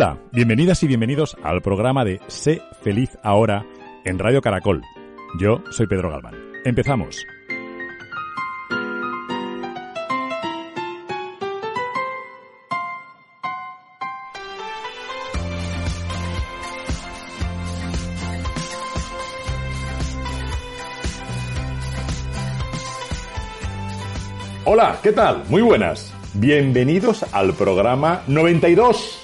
Hola, bienvenidas y bienvenidos al programa de Sé feliz ahora en Radio Caracol. Yo soy Pedro Galván. Empezamos. Hola, ¿qué tal? Muy buenas. Bienvenidos al programa 92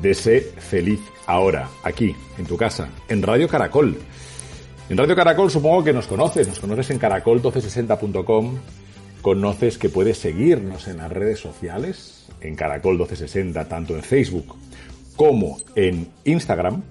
de Sé Feliz Ahora, aquí, en tu casa, en Radio Caracol. En Radio Caracol supongo que nos conoces, nos conoces en caracol1260.com, conoces que puedes seguirnos en las redes sociales, en Caracol 1260, tanto en Facebook como en Instagram.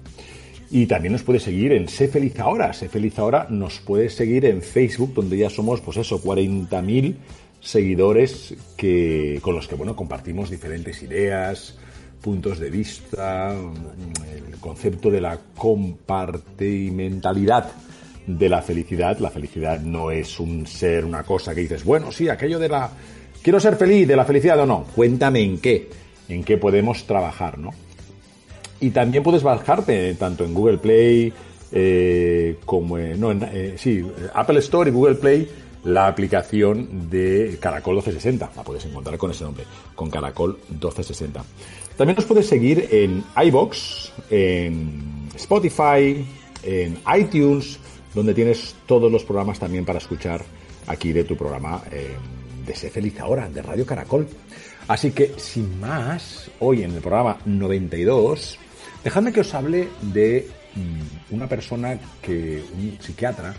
Y también nos puedes seguir en Sé Feliz Ahora. Sé Feliz Ahora nos puedes seguir en Facebook, donde ya somos, pues eso, 40.000 seguidores que, con los que, bueno, compartimos diferentes ideas, puntos de vista, el concepto de la compartimentalidad de la felicidad. La felicidad no es un ser, una cosa que dices, bueno, sí, aquello de la... Quiero ser feliz, de la felicidad o no. Cuéntame en qué, en qué podemos trabajar, ¿no? Y también puedes bajarte tanto en Google Play eh, como en, no, en, eh, sí, Apple Store y Google Play la aplicación de Caracol 1260. La puedes encontrar con ese nombre, con Caracol 1260. También nos puedes seguir en iBox, en Spotify, en iTunes, donde tienes todos los programas también para escuchar aquí de tu programa eh, de Sé Feliz Ahora, de Radio Caracol. Así que, sin más, hoy en el programa 92, dejadme que os hable de mm, una persona que, un psiquiatra,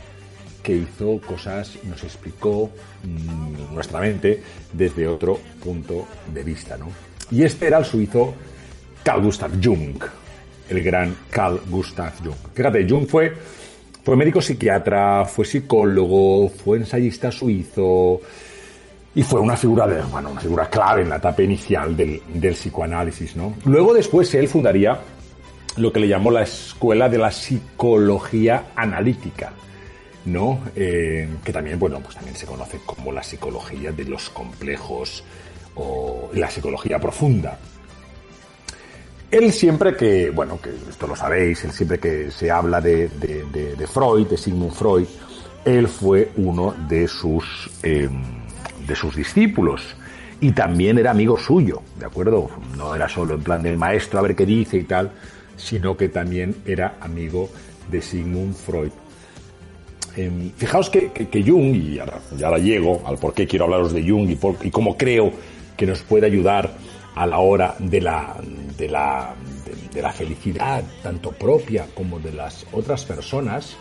que hizo cosas, nos explicó mmm, nuestra mente desde otro punto de vista, ¿no? Y este era el suizo Carl Gustav Jung, el gran Carl Gustav Jung. Fíjate, Jung fue, fue médico psiquiatra, fue psicólogo, fue ensayista suizo y fue una figura, de, bueno, una figura clave en la etapa inicial del, del psicoanálisis, ¿no? Luego después él fundaría lo que le llamó la escuela de la psicología analítica, ¿no? Eh, que también, bueno, pues también se conoce como la psicología de los complejos o la psicología profunda. Él siempre que, bueno, que esto lo sabéis, él siempre que se habla de, de, Freud, de Sigmund Freud, él fue uno de sus, eh, de sus discípulos y también era amigo suyo, ¿de acuerdo? No era solo en plan del maestro a ver qué dice y tal, sino que también era amigo de Sigmund Freud. Eh, fijaos que, Jung, y ahora, y llego al por qué quiero hablaros de Jung y, cómo creo que nos puede ayudar a la hora de la, felicidad, tanto propia como de las otras personas.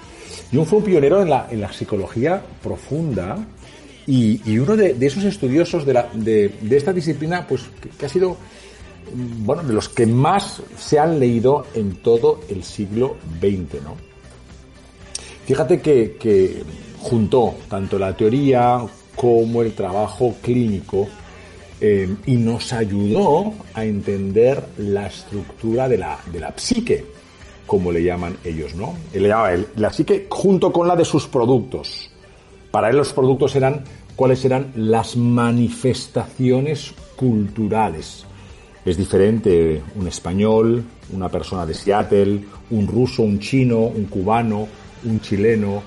Jung fue un pionero en la, psicología profunda y, uno de, esos estudiosos de esta disciplina, pues que, que, ha sido, bueno, de los que más se han leído en todo el siglo XX, ¿no? Fíjate que, juntó tanto la teoría como el trabajo clínico eh, y nos ayudó a entender la estructura de la, de la psique, como le llaman ellos, ¿no? Él le llamaba él, la psique junto con la de sus productos. Para él los productos eran cuáles eran las manifestaciones culturales. Es diferente un español, una persona de Seattle, un ruso, un chino, un cubano, un chileno.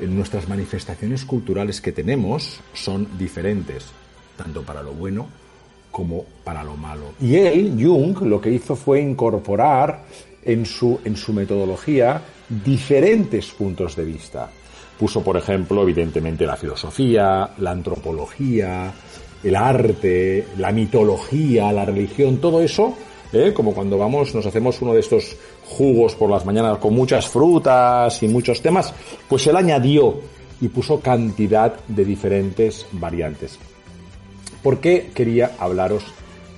Nuestras manifestaciones culturales que tenemos son diferentes tanto para lo bueno como para lo malo. Y él, Jung, lo que hizo fue incorporar en su, en su metodología diferentes puntos de vista. Puso, por ejemplo, evidentemente la filosofía, la antropología, el arte, la mitología, la religión, todo eso, ¿eh? como cuando vamos, nos hacemos uno de estos jugos por las mañanas con muchas frutas y muchos temas, pues él añadió y puso cantidad de diferentes variantes. ¿Por qué quería hablaros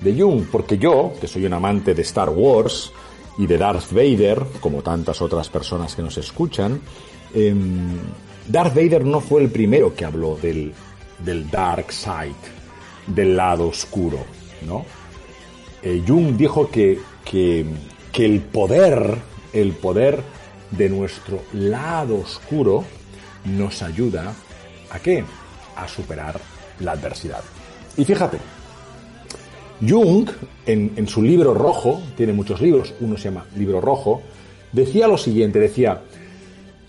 de Jung? Porque yo, que soy un amante de Star Wars y de Darth Vader, como tantas otras personas que nos escuchan, em, Darth Vader no fue el primero que habló del, del dark side, del lado oscuro, ¿no? Eh, Jung dijo que, que, que el poder, el poder de nuestro lado oscuro nos ayuda a qué? A superar la adversidad. Y fíjate, Jung, en, en, su libro rojo, tiene muchos libros, uno se llama Libro Rojo, decía lo siguiente, decía,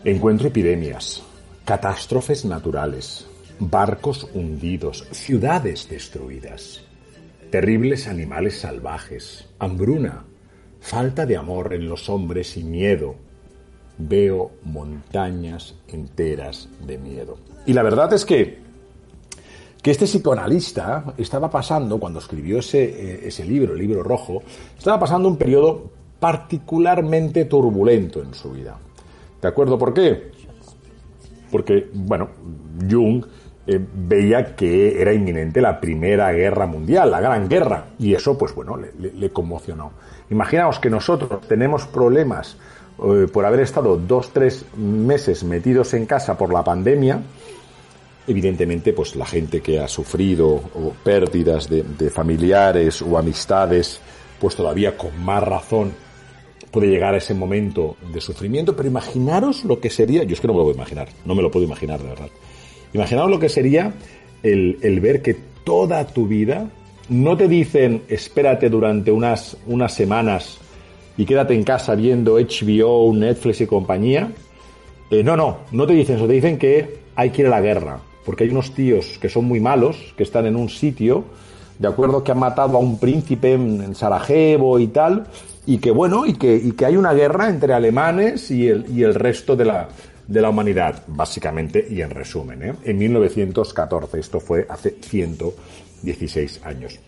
encuentro epidemias, catástrofes naturales, barcos hundidos, ciudades destruidas, terribles animales salvajes, hambruna, falta de amor en los hombres y miedo. Veo montañas enteras de miedo. Y la verdad es que, que este psicoanalista estaba pasando, cuando escribió ese, eh, ese libro, el libro rojo, estaba pasando un periodo particularmente turbulento en su vida. ¿De acuerdo por qué? Porque, bueno, Jung eh, veía que era inminente la Primera Guerra Mundial, la Gran Guerra, y eso, pues bueno, le, conmocionó. Imaginaos que nosotros tenemos problemas eh, por haber estado dos, tres meses metidos en casa por la pandemia, evidentemente, pues la gente que ha sufrido pérdidas de, de, familiares o amistades, pues todavía con más razón puede llegar a ese momento de sufrimiento. Pero imaginaros lo que sería, yo es que no me lo puedo imaginar, no me lo puedo imaginar de verdad. Imaginaos lo que sería el, el ver que toda tu vida no te dicen espérate durante unas, unas semanas y quédate en casa viendo HBO, Netflix y compañía. Eh, no, no, no te dicen eso, te dicen que hay que ir a la guerra, porque hay unos tíos que son muy malos, que están en un sitio, de acuerdo que han matado a un príncipe en, en Sarajevo y tal, y que bueno, y que, y que hay una guerra entre alemanes y el, y el resto de la, de la humanidad, básicamente y en resumen, ¿eh? en 1914, esto fue hace 116 años.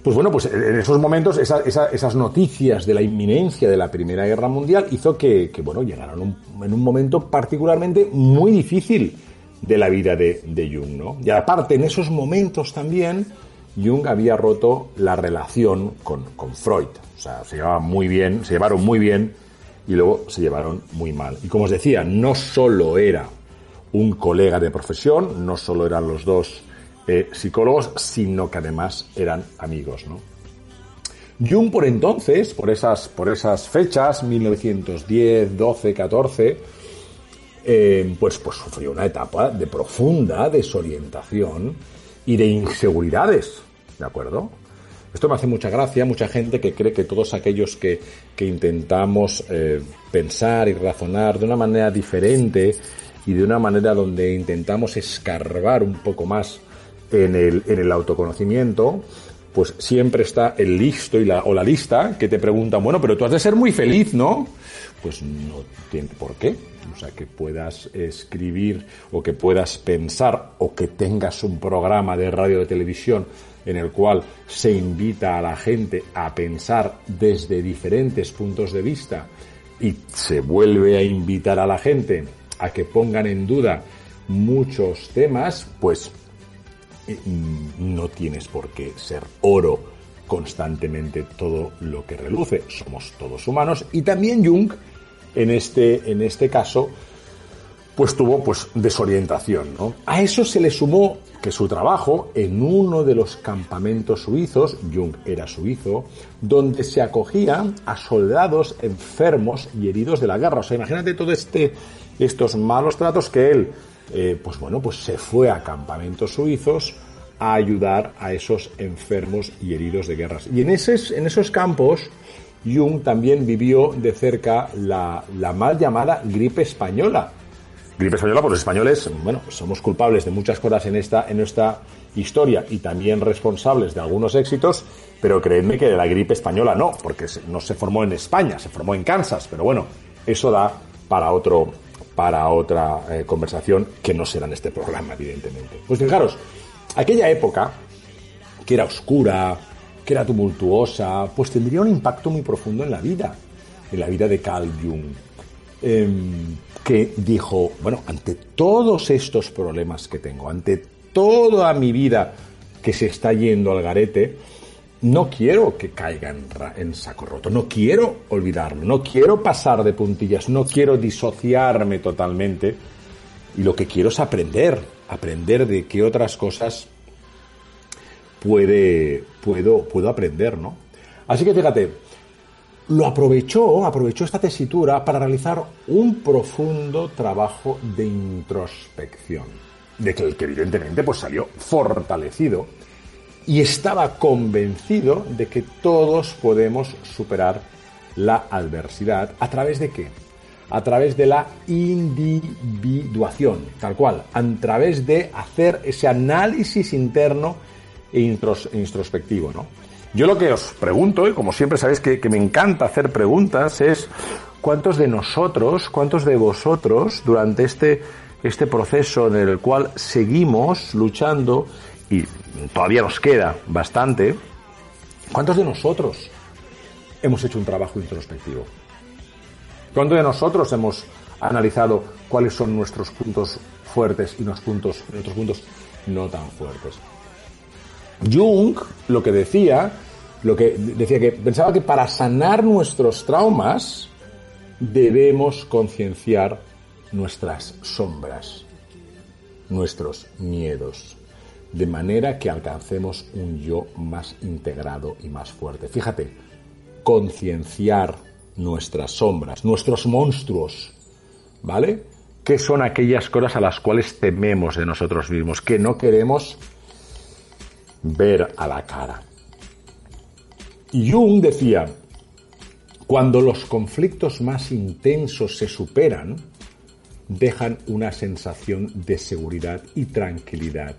Pues bueno, pues en esos momentos, esa, esa, esas noticias de la inminencia de la Primera Guerra Mundial hizo que, que bueno, llegaran en un momento particularmente muy difícil de la vida de, de Jung, ¿no? Y aparte, en esos momentos también, Jung había roto la relación con, con Freud. O sea, se llevaban muy bien, se llevaron muy bien y luego se llevaron muy mal. Y como os decía, no solo era un colega de profesión, no solo eran los dos eh, psicólogos, sino que además eran amigos. ¿no? Jung por entonces, por esas, por esas fechas, 1910, 12, 14, eh, pues, pues sufrió una etapa de profunda desorientación y de inseguridades, ¿de acuerdo? Esto me hace mucha gracia, mucha gente que cree que todos aquellos que, que intentamos eh, pensar y razonar de una manera diferente y de una manera donde intentamos escarbar un poco más en el, en el autoconocimiento, pues siempre está el listo y la, o la lista que te preguntan, bueno, pero tú has de ser muy feliz, ¿no? Pues no tiene por qué. O sea, que puedas escribir o que puedas pensar o que tengas un programa de radio de televisión en el cual se invita a la gente a pensar desde diferentes puntos de vista y se vuelve a invitar a la gente a que pongan en duda muchos temas, pues no tienes por qué ser oro constantemente todo lo que reluce. Somos todos humanos y también Jung en este, en este caso pues tuvo pues desorientación, ¿no? A eso se le sumó que su trabajo en uno de los campamentos suizos, Jung era suizo, donde se acogía a soldados enfermos y heridos de la guerra. O sea, imagínate todo este, estos malos tratos que él, eh, pues bueno, pues se fue a campamentos suizos a ayudar a esos enfermos y heridos de guerras. Y en, esos, en esos campos, Jung también vivió de cerca la, la mal llamada gripe española, Gripe española, pues los españoles, bueno, somos culpables de muchas cosas en esta, en esta historia y también responsables de algunos éxitos, pero creedme que de la gripe española no, porque no se formó en España, se formó en Kansas, pero bueno, eso da para otro, para otra eh, conversación que no será en este programa, evidentemente. Pues fijaros, aquella época, que era oscura, que era tumultuosa, pues tendría un impacto muy profundo en la vida, en la vida de Carl Jung. Em, que dijo, bueno, ante todos estos problemas que tengo, ante toda mi vida que se está yendo al garete, no quiero que caiga en, saco roto, no quiero olvidarlo, no quiero pasar de puntillas, no quiero disociarme totalmente. Y lo que quiero es aprender, aprender de qué otras cosas puede, puedo, puedo aprender, ¿no? Así que fíjate, lo aprovechó, aprovechó esta tesitura para realizar un profundo trabajo de introspección, de que, que evidentemente pues salió fortalecido y estaba convencido de que todos podemos superar la adversidad a través de qué? A través de la individuación, tal cual, a través de hacer ese análisis interno e introspectivo, ¿no? Yo lo que os pregunto, y como siempre sabéis que, me encanta hacer preguntas, es cuántos de nosotros, cuántos de vosotros, durante este, este proceso en el cual seguimos luchando, y todavía nos queda bastante, ¿cuántos de nosotros hemos hecho un trabajo introspectivo? ¿Cuántos de nosotros hemos analizado cuáles son nuestros puntos fuertes y nuestros puntos, nuestros puntos no tan fuertes? Jung lo que decía, lo que decía que pensaba que para sanar nuestros traumas debemos concienciar nuestras sombras, nuestros miedos, de manera que alcancemos un yo más integrado y más fuerte. Fíjate, concienciar nuestras sombras, nuestros monstruos, ¿vale? ¿Qué son aquellas cosas a las cuales tememos de nosotros mismos, que no queremos ver a la cara. Jung decía, cuando los conflictos más intensos se superan, dejan una sensación de seguridad y tranquilidad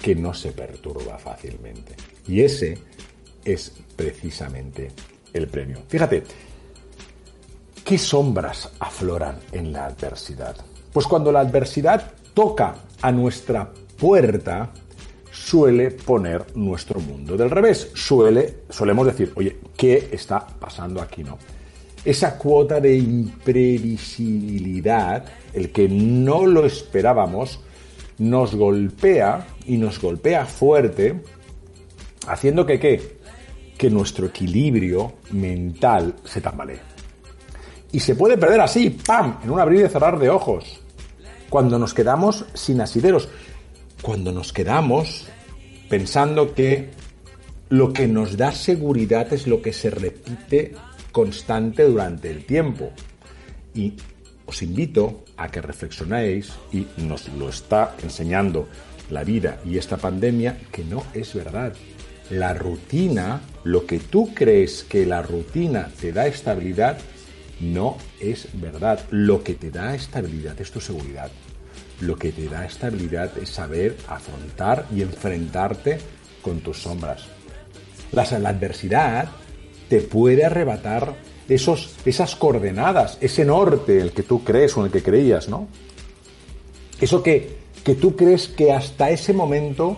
que no se perturba fácilmente. Y ese es precisamente el premio. Fíjate, ¿qué sombras afloran en la adversidad? Pues cuando la adversidad toca a nuestra puerta, suele poner nuestro mundo del revés. Suele, solemos decir, oye, ¿qué está pasando aquí? No. Esa cuota de imprevisibilidad, el que no lo esperábamos, nos golpea y nos golpea fuerte, haciendo que qué? Que nuestro equilibrio mental se tambalee. Y se puede perder así, ¡pam!, en un abrir y cerrar de ojos, cuando nos quedamos sin asideros cuando nos quedamos pensando que lo que nos da seguridad es lo que se repite constante durante el tiempo. Y os invito a que reflexionéis, y nos lo está enseñando la vida y esta pandemia, que no es verdad. La rutina, lo que tú crees que la rutina te da estabilidad, no es verdad. Lo que te da estabilidad es tu seguridad lo que te da estabilidad es saber afrontar y enfrentarte con tus sombras. La, adversidad te puede arrebatar esos, esas coordenadas, ese norte, el que tú crees o en el que creías, ¿no? Eso que, que tú crees que hasta ese momento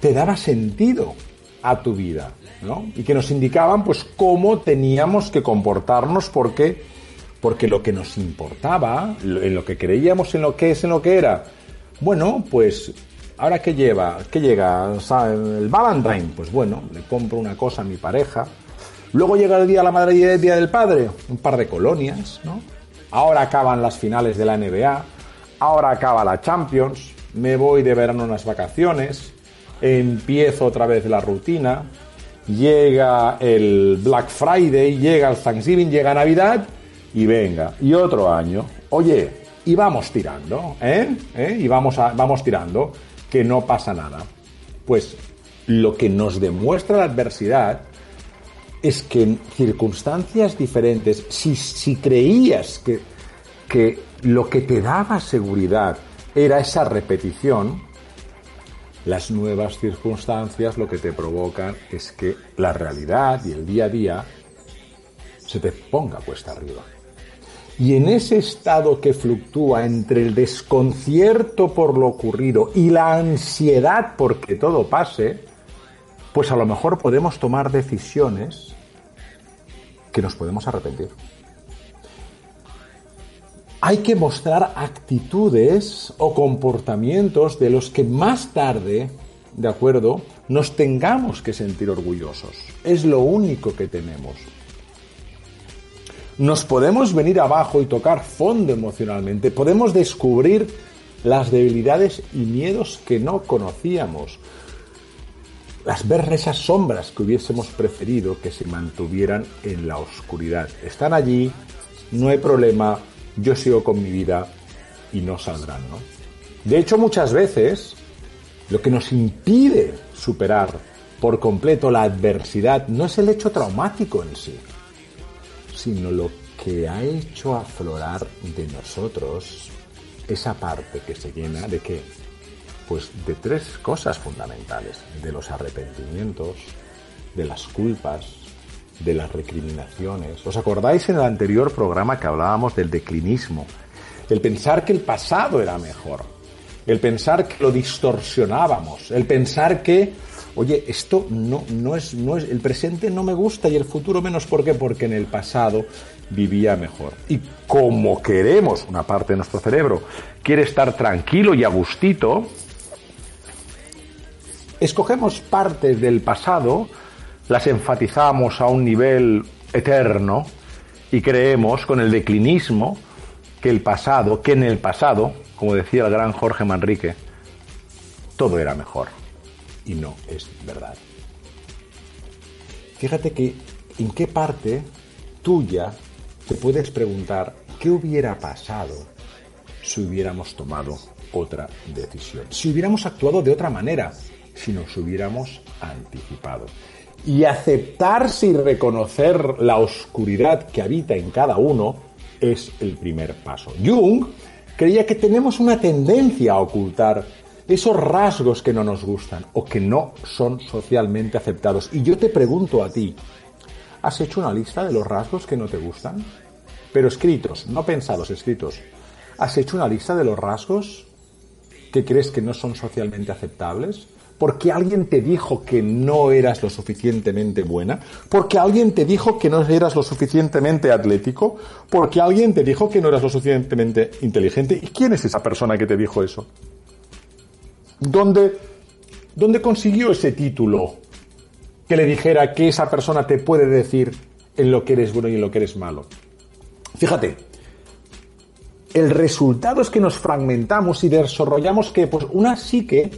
te daba sentido a tu vida, ¿no? Y que nos indicaban, pues, cómo teníamos que comportarnos porque porque lo que nos importaba, en lo que creíamos en lo que es, en lo que era, bueno, pues ahora que lleva, que llega el Valentine, pues bueno, le compro una cosa a mi pareja. Luego llega el día de la madre y el día del padre, un par de colonias, ¿no? Ahora acaban las finales de la NBA, ahora acaba la Champions, me voy de verano unas vacaciones, empiezo otra vez la rutina, llega el Black Friday, llega el Thanksgiving, llega Navidad y venga, y otro año, oye, y vamos tirando, ¿eh? ¿eh? Y vamos, a, vamos tirando, que no pasa nada. Pues lo que nos demuestra la adversidad es que en circunstancias diferentes, si, si creías que, que lo que te daba seguridad era esa repetición, las nuevas circunstancias lo que te provocan es que la realidad y el día a día se te ponga cuesta arriba. Y en ese estado que fluctúa entre el desconcierto por lo ocurrido y la ansiedad porque todo pase, pues a lo mejor podemos tomar decisiones que nos podemos arrepentir. Hay que mostrar actitudes o comportamientos de los que más tarde, ¿de acuerdo?, nos tengamos que sentir orgullosos. Es lo único que tenemos nos podemos venir abajo y tocar fondo emocionalmente, podemos descubrir las debilidades y miedos que no conocíamos, las ver esas sombras que hubiésemos preferido que se mantuvieran en la oscuridad. Están allí, no hay problema, yo sigo con mi vida y no saldrán, ¿no? De hecho, muchas veces lo que nos impide superar por completo la adversidad no es el hecho traumático en sí, sino lo que ha hecho aflorar de nosotros esa parte que se llena de qué? Pues de tres cosas fundamentales, de los arrepentimientos, de las culpas, de las recriminaciones. ¿Os acordáis en el anterior programa que hablábamos del declinismo? El pensar que el pasado era mejor, el pensar que lo distorsionábamos, el pensar que oye, esto no, no, es, no es, el presente no me gusta y el futuro menos. ¿Por qué? Porque en el pasado vivía mejor. Y como queremos, una parte de nuestro cerebro quiere estar tranquilo y a gustito, escogemos partes del pasado, las enfatizamos a un nivel eterno y creemos con el declinismo que el pasado, que en el pasado, como decía el gran Jorge Manrique, todo era mejor y no es verdad. Fíjate que en qué parte tuya te puedes preguntar qué hubiera pasado si hubiéramos tomado otra decisión, si hubiéramos actuado de otra manera, si nos hubiéramos anticipado. Y aceptarse y reconocer la oscuridad que habita en cada uno es el primer paso. Jung creía que tenemos una tendencia a ocultar esos rasgos que no nos gustan o que no son socialmente aceptados. Y yo te pregunto a ti, ¿has hecho una lista de los rasgos que no te gustan? Pero escritos, no pensados, escritos. ¿Has hecho una lista de los rasgos que crees que no son socialmente aceptables? porque alguien te dijo que no eras lo suficientemente buena, porque alguien te dijo que no eras lo suficientemente atlético, porque alguien te dijo que no eras lo suficientemente inteligente. ¿Y quién es esa persona que te dijo eso? ¿Dónde, consiguió ese título que le dijera que esa persona te puede decir en lo que eres bueno y en lo que eres malo? Fíjate, el resultado es que nos fragmentamos y desarrollamos que pues una psique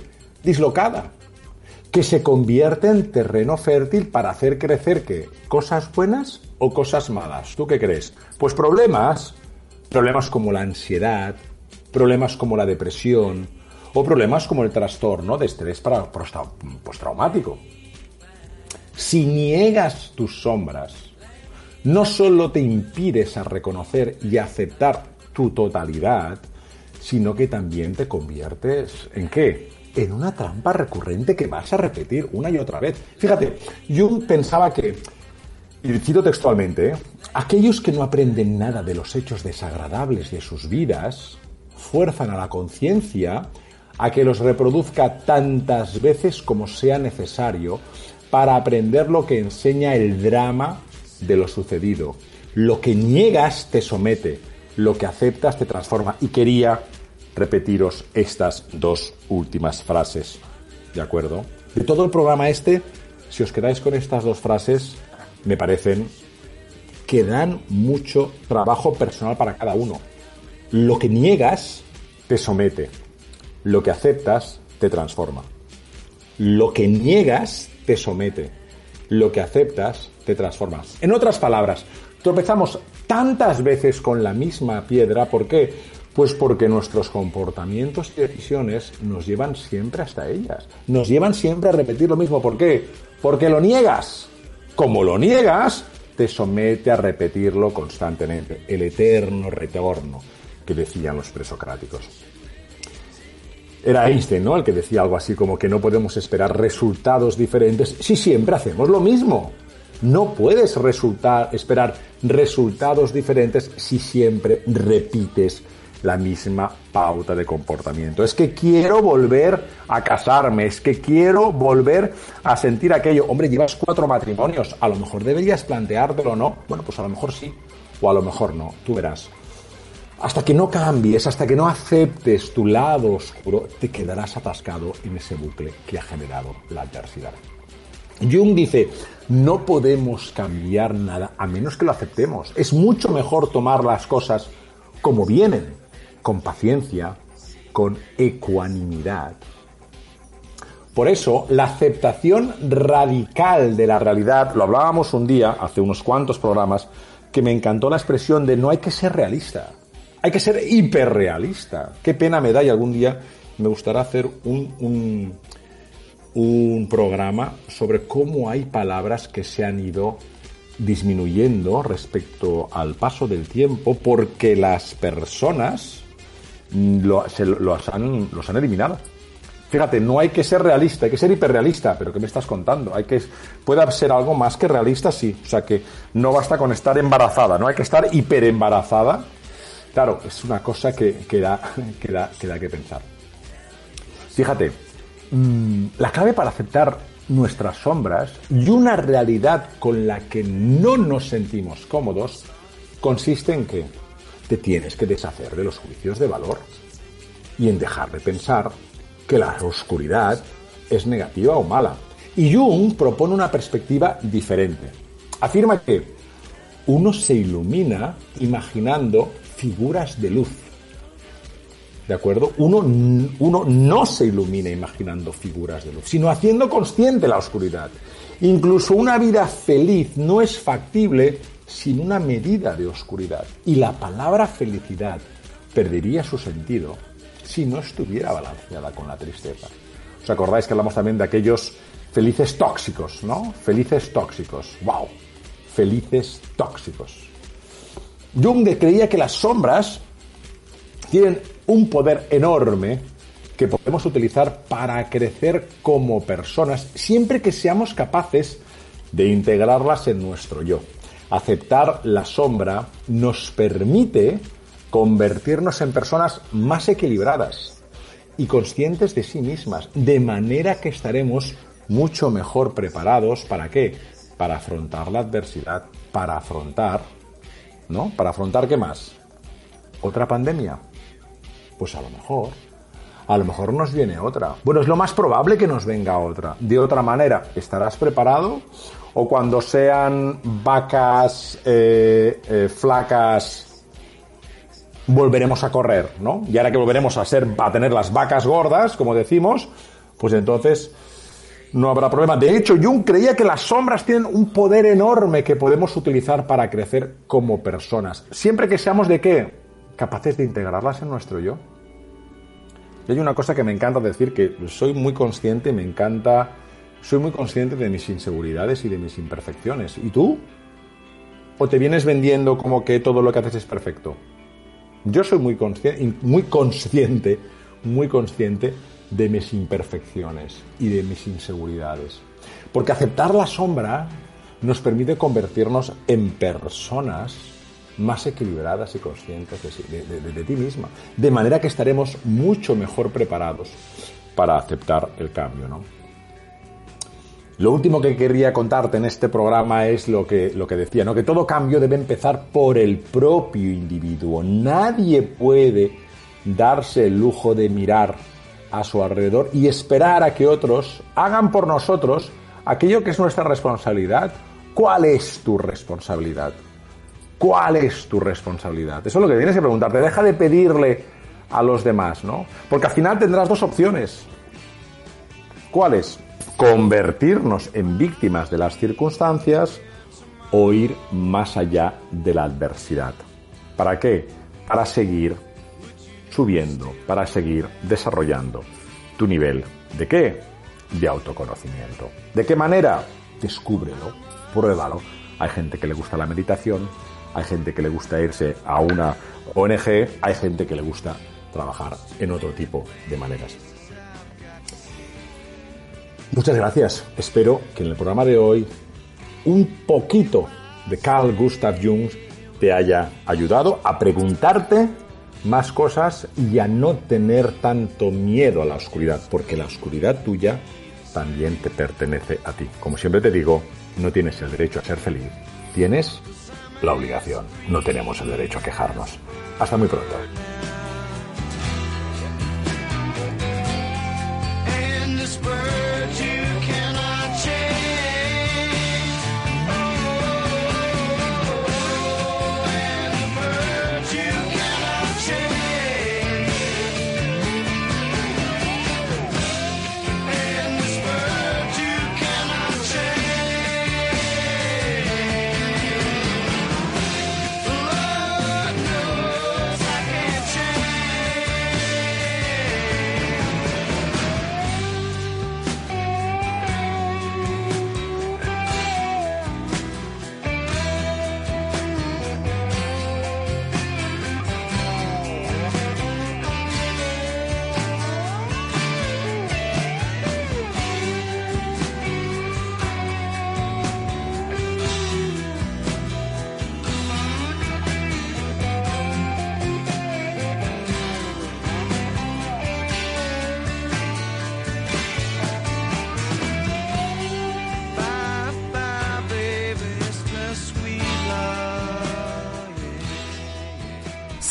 dislocada que se convierte en terreno fértil para hacer crecer que cosas buenas o cosas malas. ¿Tú qué crees? Pues problemas, problemas como la ansiedad, problemas como la depresión, o problemas como el trastorno de estrés postraumático. Si niegas tus sombras, no solo te impides a reconocer y aceptar tu totalidad, sino que también te conviertes en qué? En una trampa recurrente que vas a repetir una y otra vez. Fíjate, yo pensaba que, y cito textualmente, ¿eh? aquellos que no aprenden nada de los hechos desagradables de sus vidas, fuerzan a la conciencia a que los reproduzca tantas veces como sea necesario para aprender lo que enseña el drama de lo sucedido. Lo que niegas te somete, lo que aceptas te transforma. Y quería repetiros estas dos últimas frases. ¿De acuerdo? De todo el programa este, si os quedáis con estas dos frases, me parecen que dan mucho trabajo personal para cada uno. Lo que niegas te somete. Lo que aceptas te transforma. Lo que niegas te somete. Lo que aceptas te transforma. En otras palabras, tropezamos tantas veces con la misma piedra. ¿Por qué? Pues porque nuestros comportamientos y decisiones nos llevan siempre hasta ellas. Nos llevan siempre a repetir lo mismo. ¿Por qué? Porque lo niegas. Como lo niegas, te somete a repetirlo constantemente. El eterno retorno. que decían los presocráticos. Era Einstein, ¿no? El que decía algo así como que no podemos esperar resultados diferentes si siempre hacemos lo mismo. No puedes resultar, esperar resultados diferentes si siempre repites la misma pauta de comportamiento. Es que quiero volver a casarme, es que quiero volver a sentir aquello. Hombre, llevas cuatro matrimonios, a lo mejor deberías planteártelo, ¿no? Bueno, pues a lo mejor sí, o a lo mejor no, tú verás. Hasta que no cambies, hasta que no aceptes tu lado oscuro, te quedarás atascado en ese bucle que ha generado la adversidad. Jung dice, no podemos cambiar nada a menos que lo aceptemos. Es mucho mejor tomar las cosas como vienen, con paciencia, con ecuanimidad. Por eso, la aceptación radical de la realidad, lo hablábamos un día, hace unos cuantos programas, que me encantó la expresión de no hay que ser realista, hay que ser hiperrealista. Qué pena me da y algún día me gustaría hacer un, un, programa sobre cómo hay palabras que se han ido disminuyendo respecto al paso del tiempo porque las personas lo, se, los, han, han eliminado. Fíjate, no hay que ser realista, hay que ser hiperrealista, pero ¿qué me estás contando? Hay que, puede ser algo más que realista, sí. O sea que no basta con estar embarazada, no hay que estar hiperembarazada. Claro, es una cosa que, da, que, da, que da que pensar. Fíjate, mmm, la clave para aceptar nuestras sombras y una realidad con la que no nos sentimos cómodos consiste en que te tienes que deshacer de los juicios de valor y en dejar de pensar que la oscuridad es negativa o mala. Y Jung propone una perspectiva diferente. Afirma que uno se ilumina imaginando figuras de luz. ¿De acuerdo? Uno, uno no se ilumina imaginando figuras de luz, sino haciendo consciente la oscuridad. Incluso una vida feliz no es factible sin una medida de oscuridad. Y la palabra felicidad perdería su sentido si no estuviera balanceada con la tristeza. ¿Os acordáis que hablamos también de aquellos felices tóxicos, ¿no? Felices tóxicos. ¡Wow! Felices tóxicos. Jung creía que las sombras tienen un poder enorme que podemos utilizar para crecer como personas siempre que seamos capaces de integrarlas en nuestro yo. Aceptar la sombra nos permite convertirnos en personas más equilibradas y conscientes de sí mismas, de manera que estaremos mucho mejor preparados para qué? Para afrontar la adversidad, para afrontar, ¿no? Para afrontar qué más? ¿Otra pandemia? Pues a lo mejor. A lo mejor nos viene otra. Bueno, es lo más probable que nos venga otra. De otra manera, ¿estarás preparado? O cuando sean vacas eh, eh, flacas, volveremos a correr, ¿no? Y ahora que volveremos a ser, a tener las vacas gordas, como decimos, pues entonces no habrá problema. De hecho, Jung creía que las sombras tienen un poder enorme que podemos utilizar para crecer como personas. Siempre que seamos de qué? Capaces de integrarlas en nuestro yo. Y hay una cosa que me encanta decir, que soy muy consciente, me encanta, soy muy consciente de mis inseguridades y de mis imperfecciones. ¿Y tú? ¿O te vienes vendiendo como que todo lo que haces es perfecto? Yo soy muy consciente, muy consciente, muy consciente de mis imperfecciones y de mis inseguridades. Porque aceptar la sombra nos permite convertirnos en personas más equilibradas y conscientes de, de, ti misma. De manera que estaremos mucho mejor preparados para aceptar el cambio, ¿no? Lo último que quería contarte en este programa es lo que, lo que decía, ¿no? Que todo cambio debe empezar por el propio individuo. Nadie puede darse el lujo de mirar a su alrededor y esperar a que otros hagan por nosotros aquello que es nuestra responsabilidad. ¿Cuál es tu responsabilidad? ¿Cuál es tu responsabilidad? Eso es lo que tienes que preguntarte. Deja de pedirle a los demás, ¿no? Porque al final tendrás dos opciones. ¿Cuáles? Convertirnos en víctimas de las circunstancias o ir más allá de la adversidad. ¿Para qué? Para seguir subiendo, para seguir desarrollando tu nivel de qué? De autoconocimiento. ¿De qué manera? Descúbrelo, pruébalo. Hay gente que le gusta la meditación, hay gente que le gusta irse a una ONG, hay gente que le gusta trabajar en otro tipo de maneras. Muchas gracias. Espero que en el programa de hoy un poquito de Carl Gustav Jung te haya ayudado a preguntarte más cosas y a no tener tanto miedo a la oscuridad, porque la oscuridad tuya también te pertenece a ti. Como siempre te digo, no tienes el derecho a ser feliz, tienes la obligación, no tenemos el derecho a quejarnos. Hasta muy pronto.